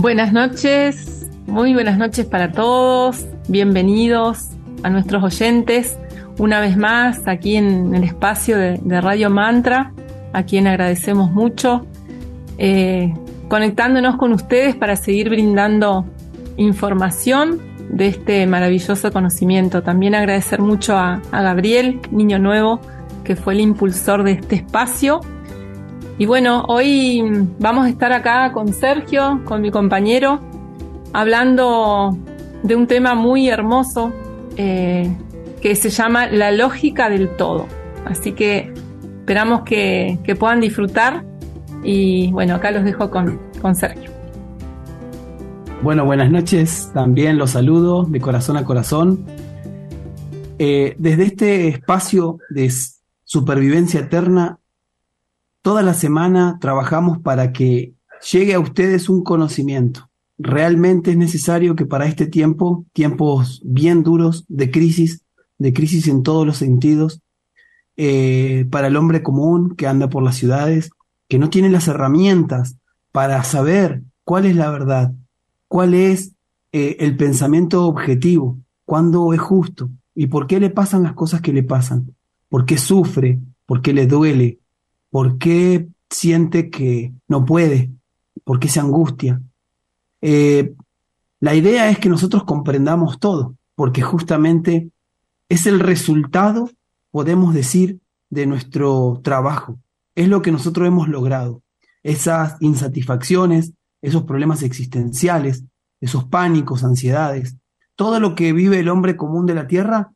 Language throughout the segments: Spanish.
Buenas noches, muy buenas noches para todos, bienvenidos a nuestros oyentes una vez más aquí en el espacio de, Radio Mantra, a quien agradecemos mucho, eh, conectándonos con ustedes para seguir brindando información de este maravilloso conocimiento. También agradecer mucho a, a Gabriel, niño nuevo, que fue el impulsor de este espacio y bueno, hoy vamos a estar acá con Sergio, con mi compañero, hablando de un tema muy hermoso eh, que se llama la lógica del todo. Así que esperamos que, puedan disfrutar y bueno, acá los dejo con, con Sergio. Bueno, buenas noches, también los saludo de corazón a corazón. Eh, desde este espacio de supervivencia eterna Toda la semana trabajamos para que llegue a ustedes un conocimiento. Realmente es necesario que para este tiempo, tiempos bien duros de crisis, de crisis en todos los sentidos, eh, para el hombre común que anda por las ciudades, que no tiene las herramientas para saber cuál es la verdad, cuál es eh, el pensamiento objetivo, cuándo es justo y por qué le pasan las cosas que le pasan, por qué sufre, por qué le duele, ¿Por qué siente que no puede? ¿Por qué se angustia? Eh, la idea es que nosotros comprendamos todo, porque justamente es el resultado, podemos decir, de nuestro trabajo. Es lo que nosotros hemos logrado. Esas insatisfacciones, esos problemas existenciales, esos pánicos, ansiedades, todo lo que vive el hombre común de la tierra,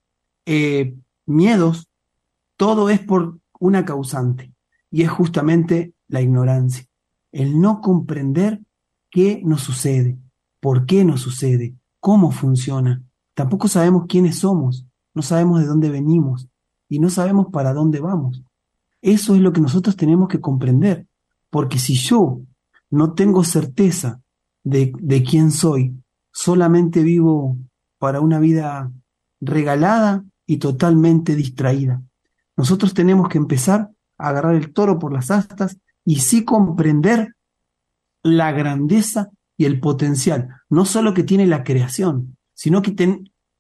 eh, miedos, todo es por una causante y es justamente la ignorancia, el no comprender qué nos sucede, por qué nos sucede, cómo funciona. Tampoco sabemos quiénes somos, no sabemos de dónde venimos y no sabemos para dónde vamos. Eso es lo que nosotros tenemos que comprender, porque si yo no tengo certeza de, de quién soy, solamente vivo para una vida regalada y totalmente distraída. Nosotros tenemos que empezar agarrar el toro por las astas y sí comprender la grandeza y el potencial, no solo que tiene la creación, sino que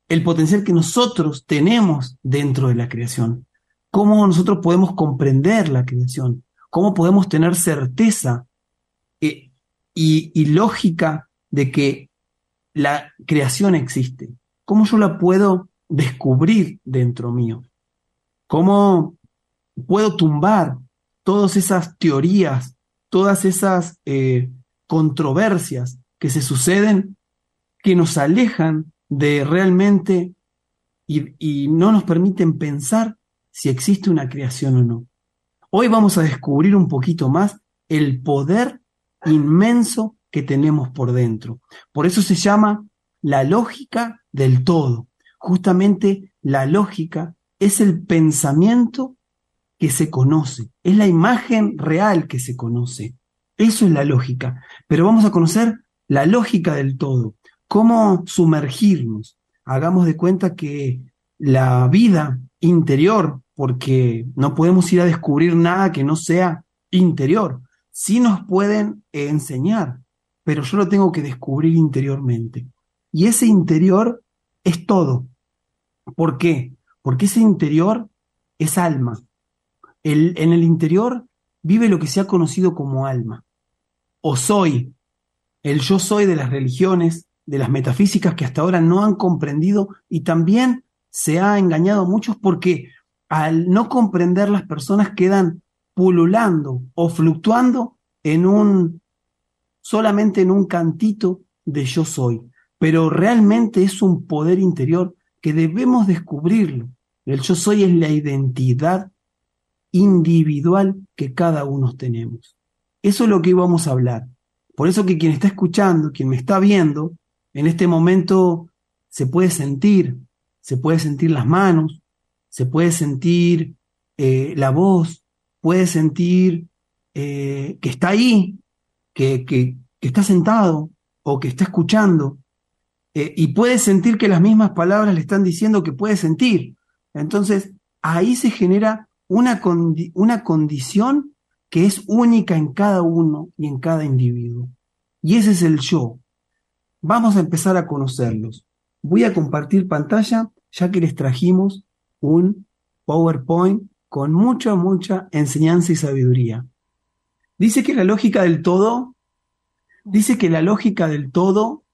el potencial que nosotros tenemos dentro de la creación. Cómo nosotros podemos comprender la creación, cómo podemos tener certeza eh, y lógica de que la creación existe, cómo yo la puedo descubrir dentro mío, cómo puedo tumbar todas esas teorías, todas esas eh, controversias que se suceden, que nos alejan de realmente y, y no nos permiten pensar si existe una creación o no. Hoy vamos a descubrir un poquito más el poder inmenso que tenemos por dentro. Por eso se llama la lógica del todo. Justamente la lógica es el pensamiento que se conoce, es la imagen real que se conoce. Eso es la lógica. Pero vamos a conocer la lógica del todo, cómo sumergirnos. Hagamos de cuenta que la vida interior, porque no podemos ir a descubrir nada que no sea interior, sí nos pueden enseñar, pero yo lo tengo que descubrir interiormente. Y ese interior es todo. ¿Por qué? Porque ese interior es alma, El, en el interior vive lo que se ha conocido como alma, o soy, el yo soy de las religiones, de las metafísicas que hasta ahora no han comprendido y también se ha engañado a muchos porque al no comprender las personas quedan pululando o fluctuando en un solamente en un cantito de yo soy, pero realmente es un poder interior que debemos descubrirlo. El yo soy es la identidad individual que cada uno tenemos. Eso es lo que íbamos a hablar. Por eso que quien está escuchando, quien me está viendo, en este momento se puede sentir, se puede sentir las manos, se puede sentir eh, la voz, puede sentir eh, que está ahí, que, está sentado o que está escuchando, eh, y puede sentir que las mismas palabras le están diciendo que puede sentir. Entonces, ahí se genera una, una condición que es única en cada uno y en cada individuo. Y ese es el yo. Vamos a empezar a conocerlos. Voy a compartir pantalla ya que les trajimos un PowerPoint con mucha, mucha enseñanza y sabiduría. Dice que la lógica del todo, dice que la lógica del todo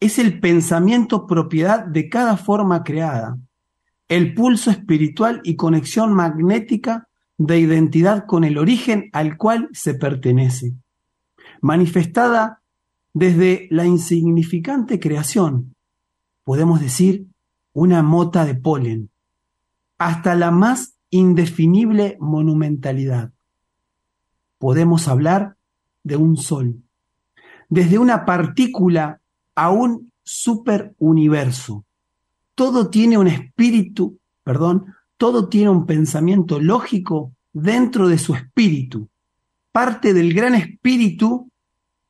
es el pensamiento propiedad de cada forma creada, el pulso espiritual y conexión magnética de identidad con el origen al cual se pertenece, manifestada desde la insignificante creación, podemos decir una mota de polen, hasta la más indefinible monumentalidad. Podemos hablar de un sol, desde una partícula a un superuniverso. Todo tiene un espíritu, perdón, todo tiene un pensamiento lógico dentro de su espíritu, parte del gran espíritu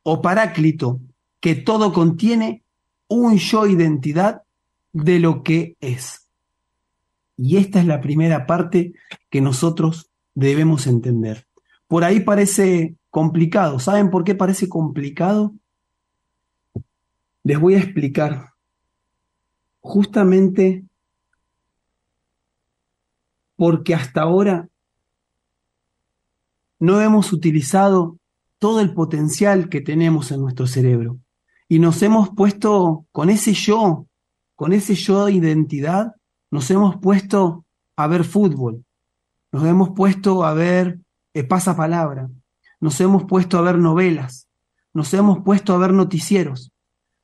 o paráclito que todo contiene un yo identidad de lo que es. Y esta es la primera parte que nosotros debemos entender. Por ahí parece complicado. ¿Saben por qué parece complicado? Les voy a explicar. Justamente porque hasta ahora no hemos utilizado todo el potencial que tenemos en nuestro cerebro. Y nos hemos puesto con ese yo con ese yo de identidad, nos hemos puesto a ver fútbol, nos hemos puesto a ver eh, pasapalabra, nos hemos puesto a ver novelas, nos hemos puesto a ver noticieros,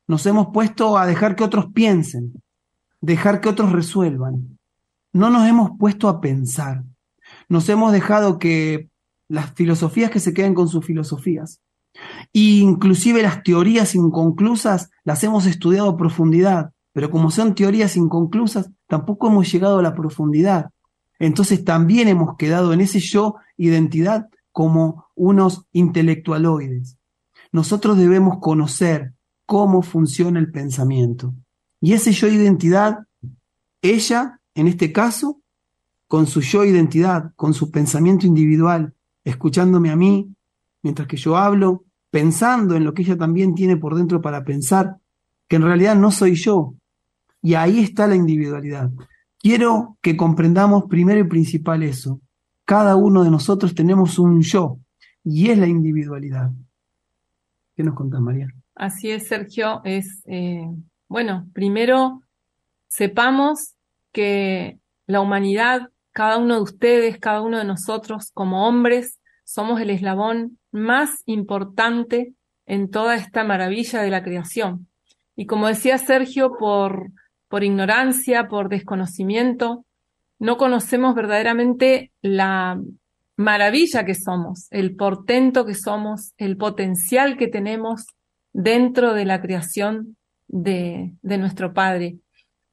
nos hemos puesto a dejar que otros piensen, dejar que otros resuelvan. No nos hemos puesto a pensar, nos hemos dejado que las filosofías que se queden con sus filosofías, e inclusive las teorías inconclusas las hemos estudiado a profundidad, pero como son teorías inconclusas, tampoco hemos llegado a la profundidad. Entonces también hemos quedado en ese yo identidad como unos intelectualoides. Nosotros debemos conocer cómo funciona el pensamiento. Y ese yo identidad, ella, en este caso, con su yo identidad, con su pensamiento individual, escuchándome a mí, mientras que yo hablo, pensando en lo que ella también tiene por dentro para pensar, que en realidad no soy yo, y ahí está la individualidad. Quiero que comprendamos primero y principal eso. Cada uno de nosotros tenemos un yo y es la individualidad. ¿Qué nos contás, María? Así es, Sergio. Es, eh, bueno, primero sepamos que la humanidad, cada uno de ustedes, cada uno de nosotros como hombres, somos el eslabón más importante en toda esta maravilla de la creación. Y como decía Sergio, por por ignorancia, por desconocimiento, no conocemos verdaderamente la maravilla que somos, el portento que somos, el potencial que tenemos dentro de la creación de, de nuestro Padre.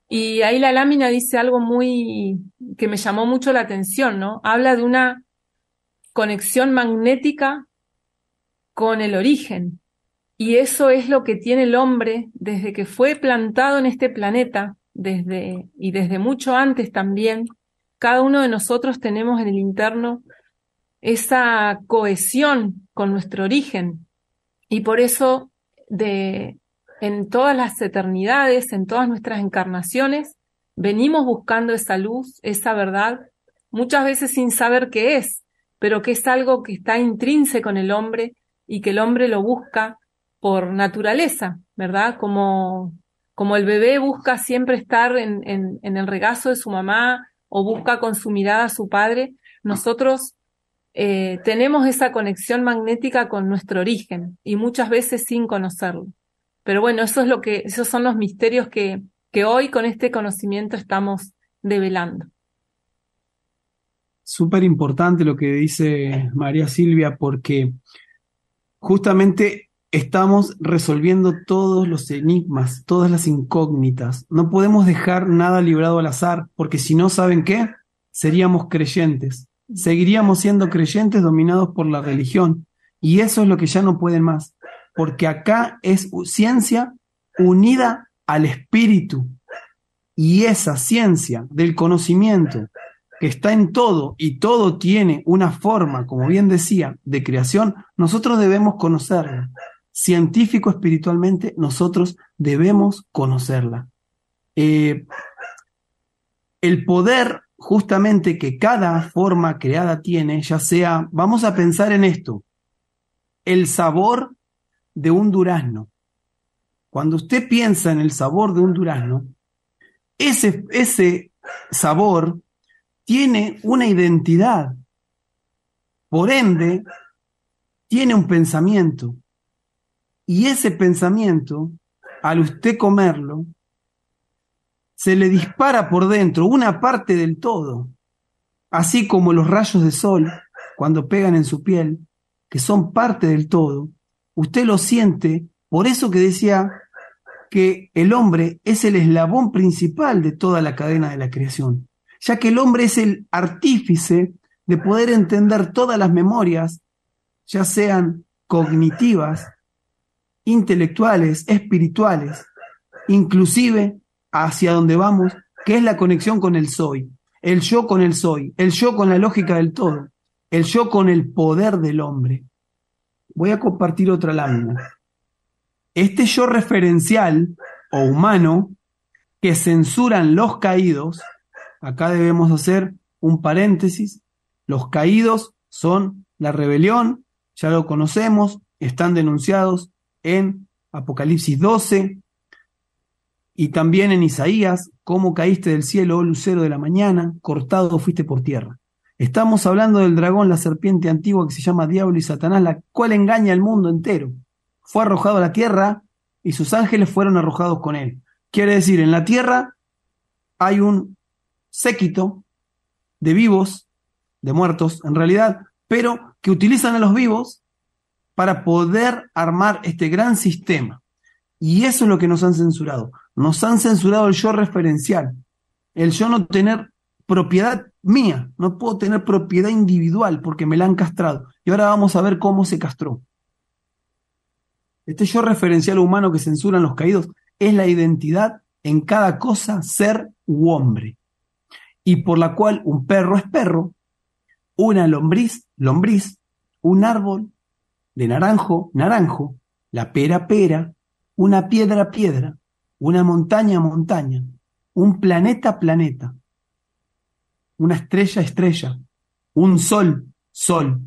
Y ahí la lámina dice algo muy que me llamó mucho la atención, ¿no? Habla de una conexión magnética con el origen, y eso es lo que tiene el hombre desde que fue plantado en este planeta, desde, y desde mucho antes también. Cada uno de nosotros tenemos en el interno esa cohesión con nuestro origen. Y por eso, de, en todas las eternidades, en todas nuestras encarnaciones, venimos buscando esa luz, esa verdad, muchas veces sin saber qué es, pero que es algo que está intrínseco en el hombre y que el hombre lo busca por naturaleza, ¿verdad? Como, como el bebé busca siempre estar en, en, el regazo de su mamá o busca con su mirada a su padre, nosotros eh, tenemos esa conexión magnética con nuestro origen y muchas veces sin conocerlo. Pero bueno, eso es lo que, esos son los misterios que, que hoy con este conocimiento estamos develando. Súper importante lo que dice María Silvia, porque justamente estamos resolviendo todos los enigmas, todas las incógnitas. No podemos dejar nada librado al azar, porque si no, ¿saben qué? Seríamos creyentes. Seguiríamos siendo creyentes dominados por la religión. Y eso es lo que ya no pueden más, porque acá es ciencia unida al espíritu. Y esa ciencia del conocimiento que está en todo y todo tiene una forma, como bien decía, de creación, nosotros debemos conocerla. Científico espiritualmente, nosotros debemos conocerla. Eh, el poder justamente que cada forma creada tiene, ya sea, vamos a pensar en esto, el sabor de un durazno. Cuando usted piensa en el sabor de un durazno, ese, ese sabor tiene una identidad. Por ende, tiene un pensamiento. Y ese pensamiento, al usted comerlo, se le dispara por dentro una parte del todo, así como los rayos de sol cuando pegan en su piel, que son parte del todo, usted lo siente, por eso que decía que el hombre es el eslabón principal de toda la cadena de la creación ya que el hombre es el artífice de poder entender todas las memorias, ya sean cognitivas, intelectuales, espirituales, inclusive hacia donde vamos, que es la conexión con el soy, el yo con el soy, el yo con la lógica del todo, el yo con el poder del hombre. Voy a compartir otra lámina. Este yo referencial o humano que censuran los caídos acá debemos hacer un paréntesis. Los caídos son la rebelión, ya lo conocemos, están denunciados en Apocalipsis 12 y también en Isaías, cómo caíste del cielo, oh lucero de la mañana, cortado fuiste por tierra. Estamos hablando del dragón, la serpiente antigua que se llama Diablo y Satanás, la cual engaña al mundo entero. Fue arrojado a la tierra y sus ángeles fueron arrojados con él. Quiere decir, en la tierra hay un séquito de vivos, de muertos en realidad, pero que utilizan a los vivos para poder armar este gran sistema. Y eso es lo que nos han censurado. Nos han censurado el yo referencial, el yo no tener propiedad mía, no puedo tener propiedad individual porque me la han castrado. Y ahora vamos a ver cómo se castró. Este yo referencial humano que censuran los caídos es la identidad en cada cosa, ser u hombre y por la cual un perro es perro, una lombriz, lombriz, un árbol de naranjo, naranjo, la pera, pera, una piedra, piedra, una montaña, montaña, un planeta, planeta, una estrella, estrella, un sol, sol,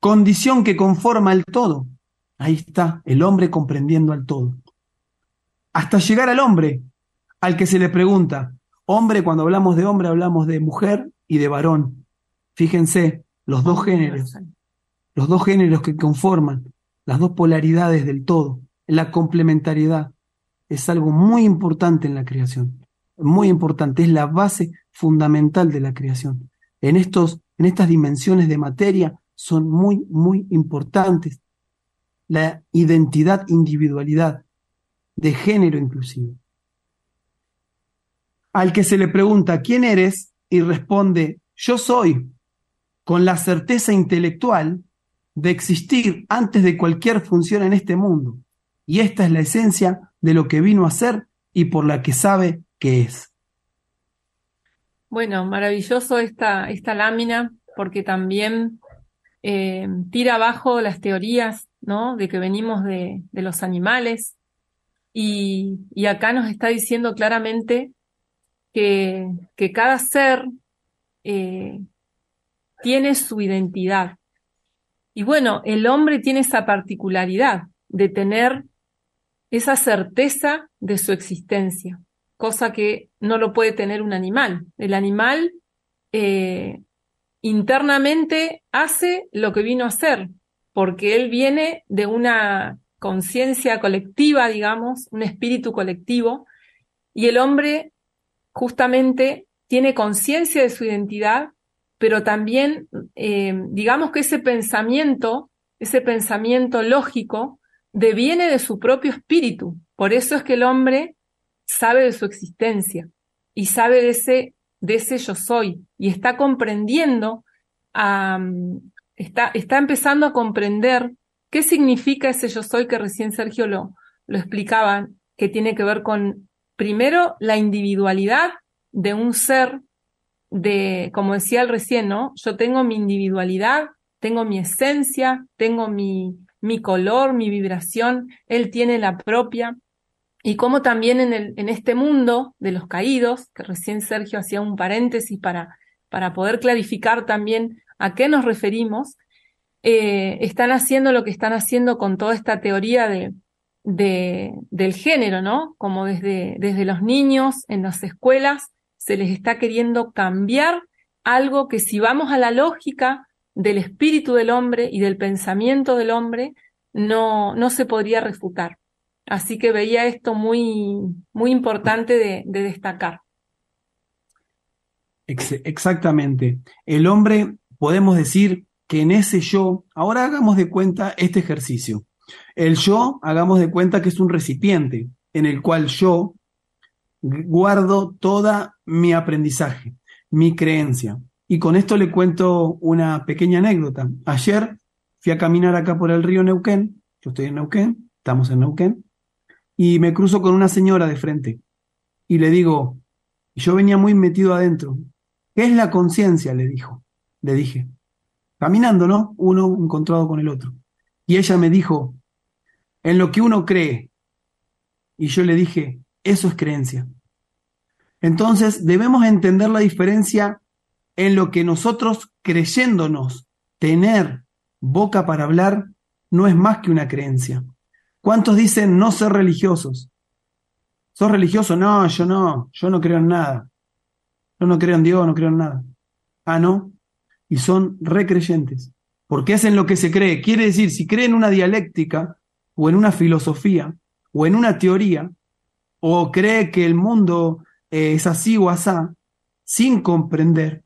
condición que conforma el todo. Ahí está el hombre comprendiendo al todo. Hasta llegar al hombre, al que se le pregunta, Hombre, cuando hablamos de hombre, hablamos de mujer y de varón. Fíjense, los dos géneros, los dos géneros que conforman las dos polaridades del todo, la complementariedad, es algo muy importante en la creación, muy importante, es la base fundamental de la creación. En, estos, en estas dimensiones de materia son muy, muy importantes. La identidad, individualidad, de género inclusive al que se le pregunta quién eres y responde yo soy, con la certeza intelectual de existir antes de cualquier función en este mundo. Y esta es la esencia de lo que vino a ser y por la que sabe que es. Bueno, maravilloso esta, esta lámina porque también eh, tira abajo las teorías, ¿no? De que venimos de, de los animales y, y acá nos está diciendo claramente que, cada ser eh, tiene su identidad. Y bueno, el hombre tiene esa particularidad de tener esa certeza de su existencia, cosa que no lo puede tener un animal. El animal eh, internamente hace lo que vino a hacer, porque él viene de una conciencia colectiva, digamos, un espíritu colectivo, y el hombre justamente tiene conciencia de su identidad, pero también, eh, digamos que ese pensamiento, ese pensamiento lógico, deviene de su propio espíritu. Por eso es que el hombre sabe de su existencia y sabe de ese, de ese yo soy y está comprendiendo, está, está empezando a comprender qué significa ese yo soy que recién Sergio lo, lo explicaba, que tiene que ver con, primero, la individualidad de un ser, de, como decía el recién, ¿no? Yo tengo mi individualidad, tengo mi esencia, tengo mi, mi color, mi vibración, él tiene la propia. Y como también en, el, en este mundo de los caídos, que recién Sergio hacía un paréntesis para, para poder clarificar también a qué nos referimos, eh, están haciendo lo que están haciendo con toda esta teoría de, del género, ¿no? Como desde, desde los niños en las escuelas se les está queriendo cambiar algo que si vamos a la lógica del espíritu del hombre y del pensamiento del hombre, no, no se podría refutar. Así que veía esto muy, muy importante de, de destacar. Exactamente. El hombre, podemos decir que en ese yo, ahora hagamos de cuenta este ejercicio. El yo, hagamos de cuenta que es un recipiente en el cual yo guardo toda mi aprendizaje, mi creencia. Y con esto le cuento una pequeña anécdota. Ayer fui a caminar acá por el río Neuquén, yo estoy en Neuquén, estamos en Neuquén, y me cruzo con una señora de frente. Y le digo, yo venía muy metido adentro. ¿Qué es la conciencia? Le dijo, le dije. Caminando, ¿no? Uno encontrado con el otro. Y ella me dijo, en lo que uno cree. Y yo le dije, eso es creencia. Entonces debemos entender la diferencia en lo que nosotros creyéndonos tener boca para hablar no es más que una creencia. ¿Cuántos dicen no ser religiosos? ¿Sos religioso? No, yo no, yo no creo en nada. Yo no creo en Dios, no creo en nada. Ah, no. Y son recreyentes. Porque hacen lo que se cree. Quiere decir, si creen en una dialéctica, o en una filosofía, o en una teoría, o cree que el mundo eh, es así o asá, sin comprender,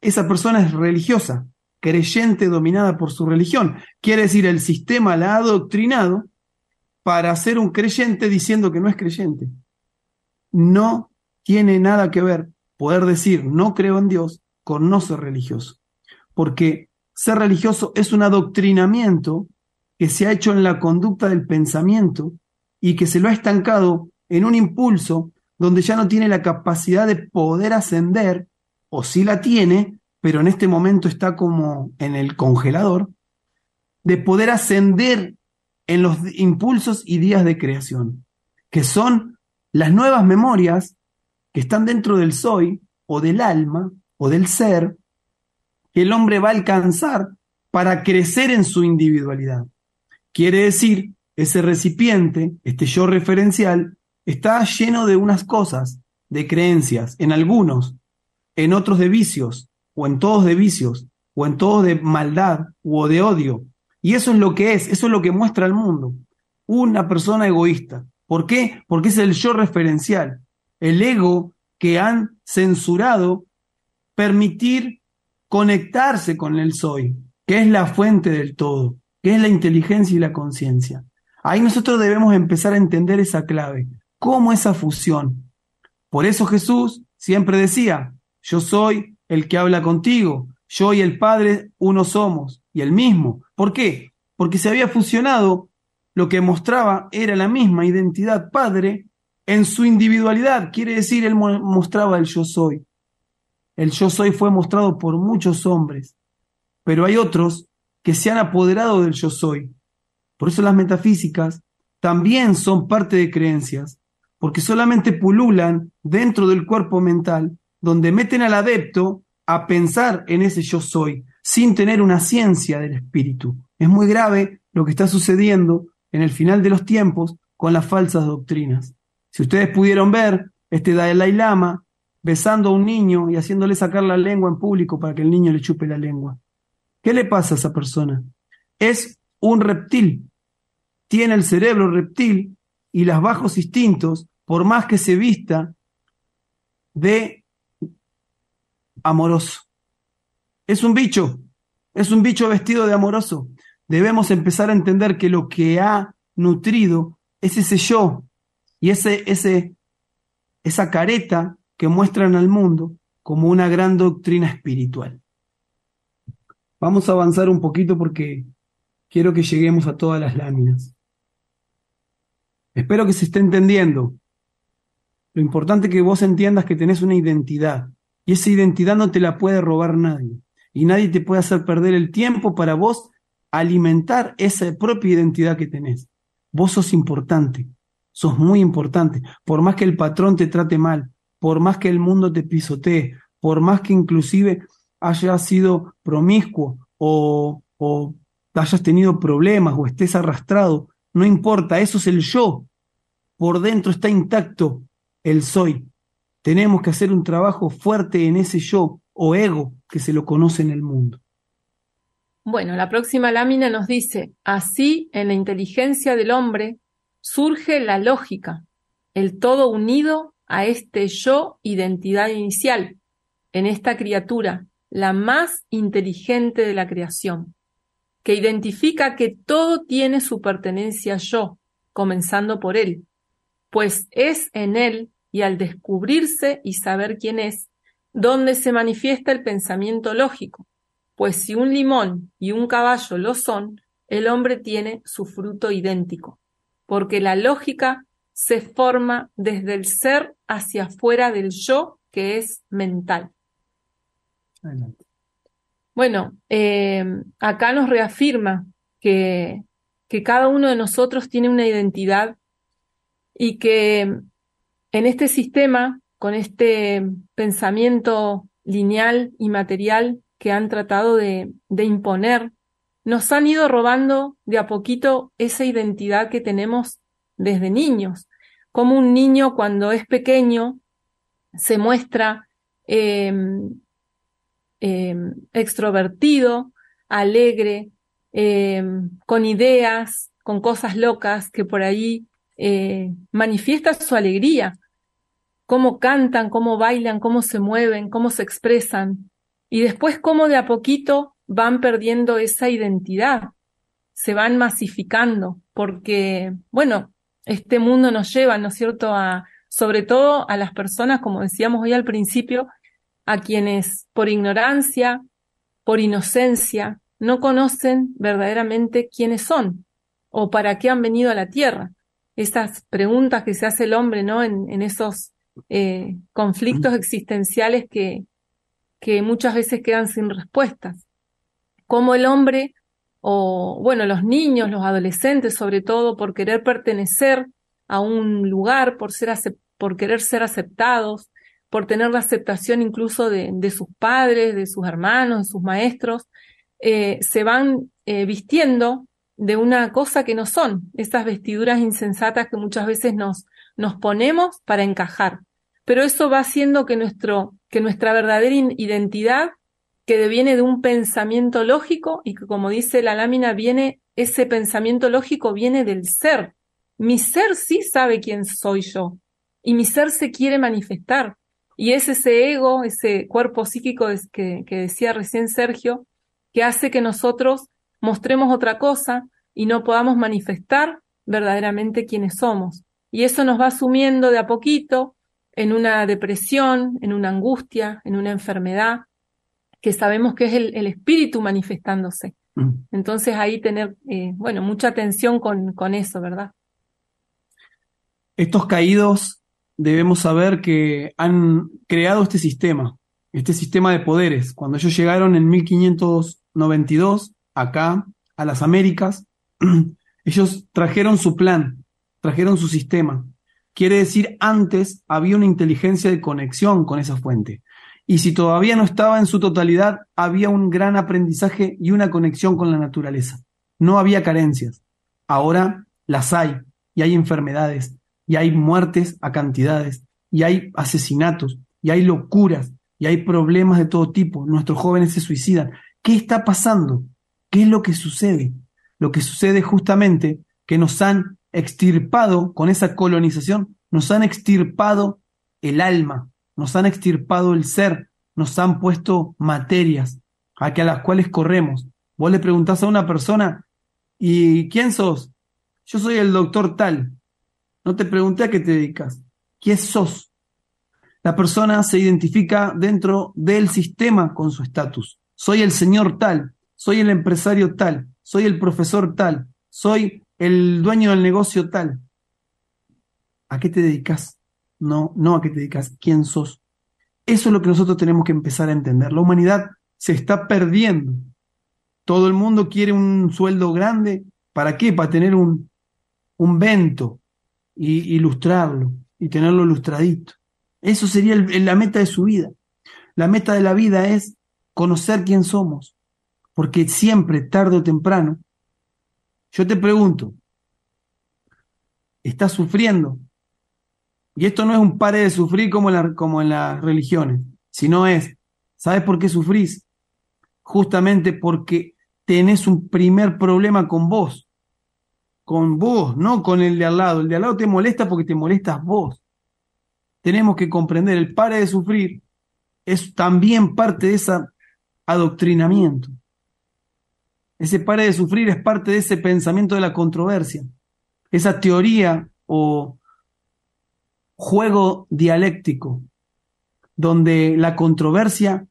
esa persona es religiosa, creyente dominada por su religión. Quiere decir, el sistema la ha adoctrinado para ser un creyente diciendo que no es creyente. No tiene nada que ver poder decir no creo en Dios con no ser religioso. Porque ser religioso es un adoctrinamiento que se ha hecho en la conducta del pensamiento y que se lo ha estancado en un impulso donde ya no tiene la capacidad de poder ascender, o sí la tiene, pero en este momento está como en el congelador, de poder ascender en los impulsos y días de creación, que son las nuevas memorias que están dentro del soy o del alma o del ser que el hombre va a alcanzar para crecer en su individualidad. Quiere decir, ese recipiente, este yo referencial, está lleno de unas cosas, de creencias, en algunos, en otros de vicios, o en todos de vicios, o en todos de maldad o de odio. Y eso es lo que es, eso es lo que muestra al mundo. Una persona egoísta. ¿Por qué? Porque es el yo referencial, el ego que han censurado permitir conectarse con el soy, que es la fuente del todo, que es la inteligencia y la conciencia. Ahí nosotros debemos empezar a entender esa clave cómo esa fusión. Por eso Jesús siempre decía, yo soy el que habla contigo, yo y el Padre uno somos, y el mismo. ¿Por qué? Porque se había fusionado, lo que mostraba era la misma identidad Padre en su individualidad, quiere decir, él mostraba el yo soy. El yo soy fue mostrado por muchos hombres, pero hay otros que se han apoderado del yo soy. Por eso las metafísicas también son parte de creencias, porque solamente pululan dentro del cuerpo mental, donde meten al adepto a pensar en ese yo soy, sin tener una ciencia del espíritu. Es muy grave lo que está sucediendo en el final de los tiempos con las falsas doctrinas. Si ustedes pudieron ver este Dalai Lama besando a un niño y haciéndole sacar la lengua en público para que el niño le chupe la lengua. ¿Qué le pasa a esa persona? Es un reptil. Tiene el cerebro reptil y los bajos instintos, por más que se vista de amoroso. Es un bicho, es un bicho vestido de amoroso. Debemos empezar a entender que lo que ha nutrido es ese yo y ese, ese, esa careta que muestran al mundo como una gran doctrina espiritual. Vamos a avanzar un poquito porque quiero que lleguemos a todas las láminas. Espero que se esté entendiendo. Lo importante es que vos entiendas que tenés una identidad y esa identidad no te la puede robar nadie y nadie te puede hacer perder el tiempo para vos alimentar esa propia identidad que tenés. Vos sos importante, sos muy importante, por más que el patrón te trate mal, por más que el mundo te pisotee, por más que inclusive hayas sido promiscuo o, o hayas tenido problemas o estés arrastrado, no importa, eso es el yo. Por dentro está intacto el soy. Tenemos que hacer un trabajo fuerte en ese yo o ego que se lo conoce en el mundo. Bueno, la próxima lámina nos dice, así en la inteligencia del hombre surge la lógica, el todo unido a este yo identidad inicial, en esta criatura, la más inteligente de la creación, que identifica que todo tiene su pertenencia yo, comenzando por él, pues es en él y al descubrirse y saber quién es, donde se manifiesta el pensamiento lógico, pues si un limón y un caballo lo son, el hombre tiene su fruto idéntico, porque la lógica se forma desde el ser hacia afuera del yo que es mental. Bueno, eh, acá nos reafirma que, que cada uno de nosotros tiene una identidad y que en este sistema con este pensamiento lineal y material que han tratado de, imponer, nos han ido robando de a poquito esa identidad que tenemos desde niños. Como un niño cuando es pequeño se muestra em, em, extrovertido, alegre, em, con ideas, con cosas locas que por ahí eh, manifiesta su alegría cómo cantan, cómo bailan, cómo se mueven, cómo se expresan, y después cómo de a poquito van perdiendo esa identidad, se van masificando, porque, bueno, este mundo nos lleva, ¿no es cierto?, a, sobre todo a las personas, como decíamos hoy al principio, a quienes por ignorancia, por inocencia, no conocen verdaderamente quiénes son o para qué han venido a la tierra. Esas preguntas que se hace el hombre, ¿no? En, en esos eh, conflictos existenciales que, que muchas veces quedan sin respuestas. Como el hombre, o bueno, los niños, los adolescentes sobre todo, por querer pertenecer a un lugar, por, ser por querer ser aceptados, por tener la aceptación incluso de, de sus padres, de sus hermanos, de sus maestros, eh, se van eh, vistiendo de una cosa que no son, esas vestiduras insensatas que muchas veces nos, nos ponemos para encajar. Pero eso va haciendo que, nuestro, que nuestra verdadera identidad, que deviene de un pensamiento lógico y que como dice la lámina, viene, ese pensamiento lógico viene del ser. Mi ser sí sabe quién soy yo y mi ser se quiere manifestar. Y es ese ego, ese cuerpo psíquico que, que decía recién Sergio, que hace que nosotros mostremos otra cosa y no podamos manifestar verdaderamente quiénes somos. Y eso nos va sumiendo de a poquito en una depresión, en una angustia, en una enfermedad, que sabemos que es el, espíritu manifestándose. Mm. Entonces ahí tener, eh, bueno, mucha atención con, con eso, ¿verdad? Estos caídos debemos saber que han creado este sistema, este sistema de poderes. Cuando ellos llegaron en 1592 acá a las Américas, ellos trajeron su plan, trajeron su sistema. Quiere decir, antes había una inteligencia de conexión con esa fuente. Y si todavía no estaba en su totalidad, había un gran aprendizaje y una conexión con la naturaleza. No había carencias. Ahora las hay, y hay enfermedades, y hay muertes a cantidades, y hay asesinatos, y hay locuras, y hay problemas de todo tipo. Nuestros jóvenes se suicidan. ¿Qué está pasando? ¿Qué es lo que sucede? Lo que sucede justamente que nos han extirpado con esa colonización, nos han extirpado el alma, nos han extirpado el ser, nos han puesto materias a, que a las cuales corremos. Vos le preguntás a una persona, ¿y quién sos? Yo soy el doctor tal. No te pregunté a qué te dedicas. ¿Quién sos? La persona se identifica dentro del sistema con su estatus. Soy el señor tal, soy el empresario tal, soy el profesor tal, soy el dueño del negocio tal. ¿A qué te dedicas? No, no a qué te dedicas, quién sos. Eso es lo que nosotros tenemos que empezar a entender. La humanidad se está perdiendo. Todo el mundo quiere un sueldo grande. ¿Para qué? Para tener un, un vento y ilustrarlo y tenerlo ilustradito. Eso sería la meta de su vida. La meta de la vida es conocer quién somos, porque siempre, tarde o temprano, yo te pregunto, ¿estás sufriendo? Y esto no es un pare de sufrir como en, las religiones, sino es, ¿sabes por qué sufrís? Justamente porque tenés un primer problema con vos con vos, no con el de al lado. El de al lado te molesta porque te molestas vos. Tenemos que comprender, el pare de sufrir es también parte de ese adoctrinamiento. Ese pare de sufrir es parte de ese pensamiento de la controversia, esa teoría o juego dialéctico, donde la controversia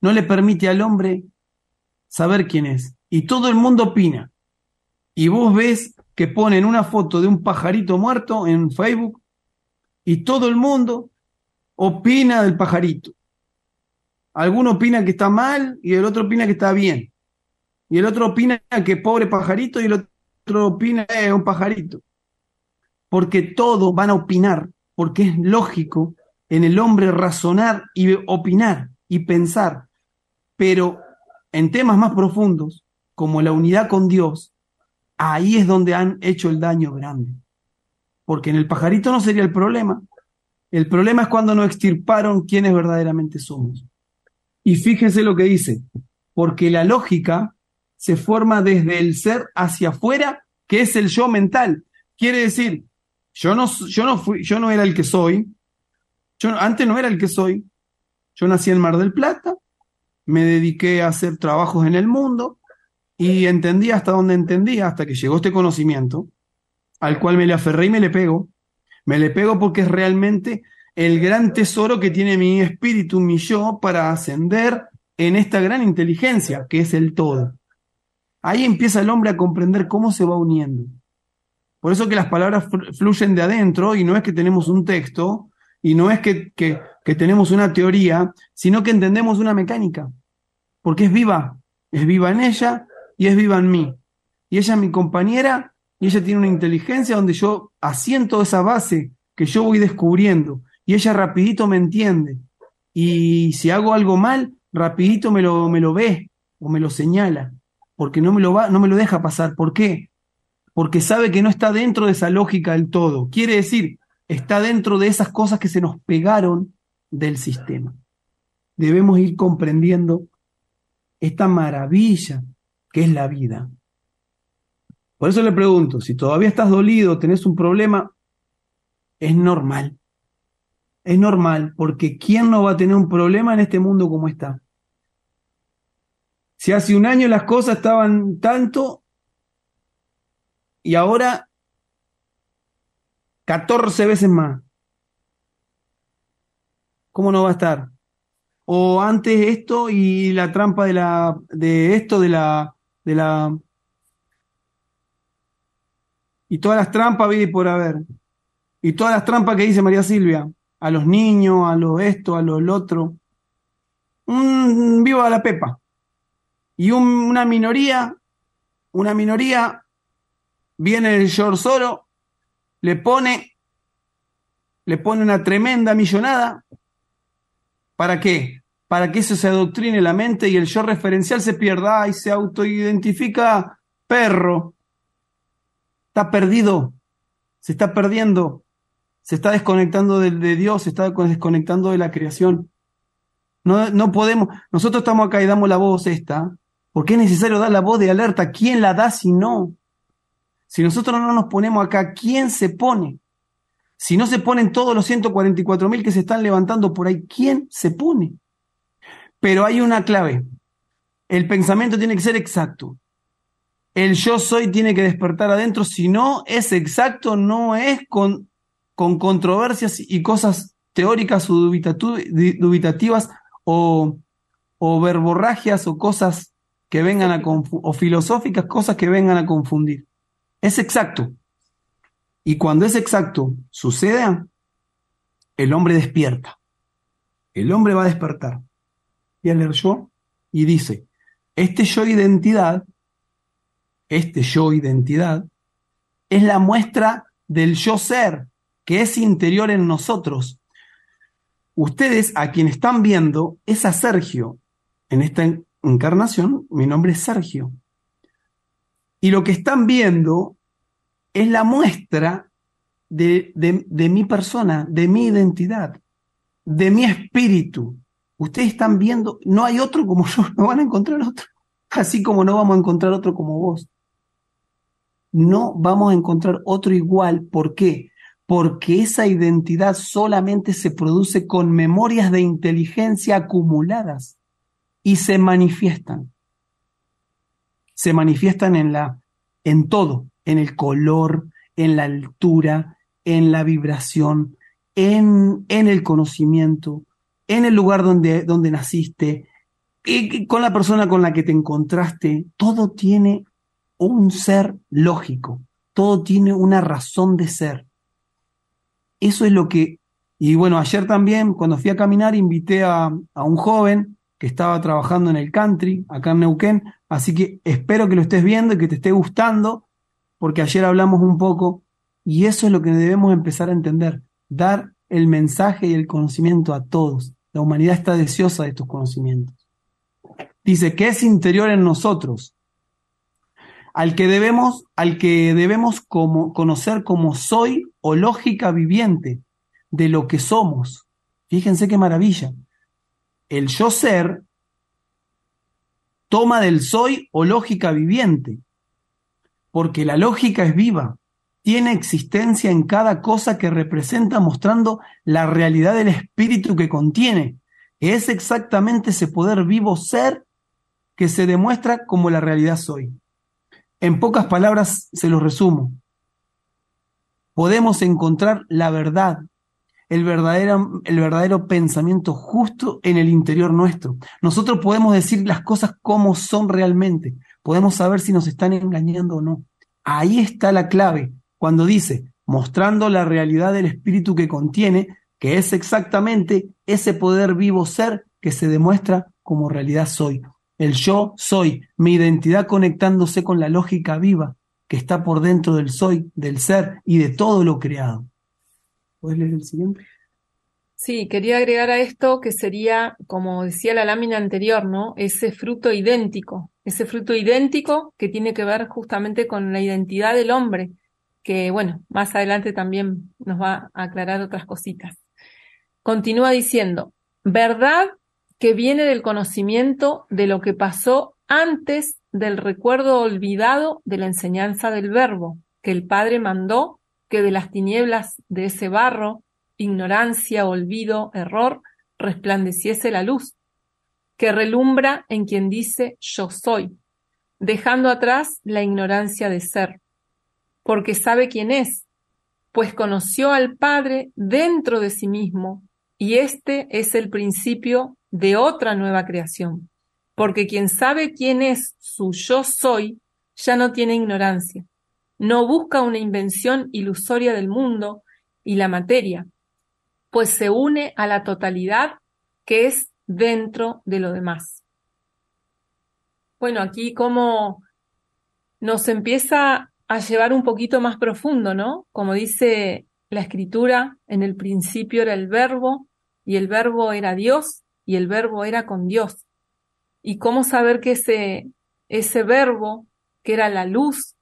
no le permite al hombre saber quién es. Y todo el mundo opina. Y vos ves que ponen una foto de un pajarito muerto en Facebook y todo el mundo opina del pajarito. Alguno opina que está mal y el otro opina que está bien. Y el otro opina que pobre pajarito y el otro opina que es un pajarito. Porque todos van a opinar, porque es lógico en el hombre razonar y opinar y pensar. Pero en temas más profundos, como la unidad con Dios, ahí es donde han hecho el daño grande. Porque en el pajarito no sería el problema. El problema es cuando no extirparon quiénes verdaderamente somos. Y fíjense lo que dice, porque la lógica se forma desde el ser hacia afuera, que es el yo mental. Quiere decir, yo no, yo no, fui, yo no era el que soy, yo antes no era el que soy, yo nací en Mar del Plata, me dediqué a hacer trabajos en el mundo, y entendí hasta donde entendía, hasta que llegó este conocimiento, al cual me le aferré y me le pego. Me le pego porque es realmente el gran tesoro que tiene mi espíritu, mi yo, para ascender en esta gran inteligencia, que es el todo. Ahí empieza el hombre a comprender cómo se va uniendo. Por eso que las palabras fluyen de adentro y no es que tenemos un texto y no es que, que, tenemos una teoría, sino que entendemos una mecánica, porque es viva, es viva en ella y es viva en mí. Y ella es mi compañera y ella tiene una inteligencia donde yo asiento esa base que yo voy descubriendo y ella rapidito me entiende. Y si hago algo mal, rapidito me lo, me lo ve o me lo señala, porque no me lo, va, no me lo deja pasar. ¿Por qué? Porque sabe que no está dentro de esa lógica del todo. Quiere decir, está dentro de esas cosas que se nos pegaron del sistema. Debemos ir comprendiendo esta maravilla que es la vida. Por eso le pregunto, si todavía estás dolido, tenés un problema, es normal. Es normal, porque ¿quién no va a tener un problema en este mundo como está? Si hace un año las cosas estaban tanto y ahora 14 veces más. ¿Cómo no va a estar? O antes esto y la trampa de la de esto de la de la... Y todas las trampas vi por haber. Y todas las trampas que dice María Silvia, a los niños, a lo esto, a lo otro. Viva la pepa. Y una minoría, una minoría, viene el George le pone, le pone una tremenda millonada. ¿Para qué? para que eso se adoctrine la mente y el yo referencial se pierda y se autoidentifica perro. Está perdido, se está perdiendo, se está desconectando de, de Dios, se está desconectando de la creación. No, no podemos, nosotros estamos acá y damos la voz esta, porque es necesario dar la voz de alerta. ¿Quién la da si no? Si nosotros no nos ponemos acá, ¿quién se pone? Si no se ponen todos los 144 mil que se están levantando por ahí, ¿quién se pone? Pero hay una clave. El pensamiento tiene que ser exacto. El yo soy tiene que despertar adentro. Si no es exacto, no es con, con controversias y cosas teóricas o dubitativas o, o verborragias o cosas que vengan a o filosóficas, cosas que vengan a confundir. Es exacto. Y cuando es exacto sucede, el hombre despierta. El hombre va a despertar. Y a leer yo y dice, este yo identidad, este yo identidad, es la muestra del yo ser, que es interior en nosotros. Ustedes, a quien están viendo, es a Sergio. En esta encarnación, mi nombre es Sergio. Y lo que están viendo es la muestra de, de, mi persona, de mi identidad, de mi espíritu. Ustedes están viendo, no hay otro como yo, no van a encontrar otro, así como no vamos a encontrar otro como vos. No vamos a encontrar otro igual. ¿Por qué? Porque esa identidad solamente se produce con memorias de inteligencia acumuladas y se manifiestan. Se manifiestan en la, en todo, en el color, en la altura, en la vibración, en, en el conocimiento, en el lugar donde, donde naciste, y con la persona con la que te encontraste. Todo tiene un ser lógico, todo tiene una razón de ser. Eso es lo que, y bueno, ayer también cuando fui a caminar invité a, a un joven que estaba trabajando en el country, acá en Neuquén, así que espero que lo estés viendo y que te esté gustando, porque ayer hablamos un poco y eso es lo que debemos empezar a entender, dar el mensaje y el conocimiento a todos. La humanidad está deseosa de estos conocimientos. Dice que es interior en nosotros, al que debemos, al que debemos como, conocer como soy o lógica viviente de lo que somos. Fíjense qué maravilla. El yo ser toma del soy o lógica viviente porque la lógica es viva, tiene existencia en cada cosa que representa mostrando la realidad del espíritu que contiene. Es exactamente ese poder vivo ser que se demuestra como la realidad soy. En pocas palabras se lo resumo. Podemos encontrar la verdad, el verdadero, el verdadero pensamiento justo en el interior nuestro. Nosotros podemos decir las cosas como son realmente podemos saber si nos están engañando o no. Ahí está la clave, cuando dice, mostrando la realidad del espíritu que contiene, que es exactamente ese poder vivo ser que se demuestra como realidad soy. El yo soy, mi identidad conectándose con la lógica viva que está por dentro del soy, del ser y de todo lo creado. ¿Puedes leer el siguiente? Sí, quería agregar a esto que sería, como decía la lámina anterior, ¿no? Ese fruto idéntico, ese fruto idéntico que tiene que ver justamente con la identidad del hombre, que bueno, más adelante también nos va a aclarar otras cositas. Continúa diciendo, verdad que viene del conocimiento de lo que pasó antes del recuerdo olvidado de la enseñanza del verbo, que el Padre mandó que de las tinieblas de ese barro ignorancia, olvido, error, resplandeciese la luz, que relumbra en quien dice yo soy, dejando atrás la ignorancia de ser, porque sabe quién es, pues conoció al Padre dentro de sí mismo, y este es el principio de otra nueva creación, porque quien sabe quién es su yo soy, ya no tiene ignorancia, no busca una invención ilusoria del mundo y la materia, pues se une a la totalidad que es dentro de lo demás. Bueno, aquí como nos empieza a llevar un poquito más profundo, ¿no? Como dice la escritura, en el principio era el verbo y el verbo era Dios y el verbo era con Dios. Y cómo saber que ese, ese verbo, que era la luz,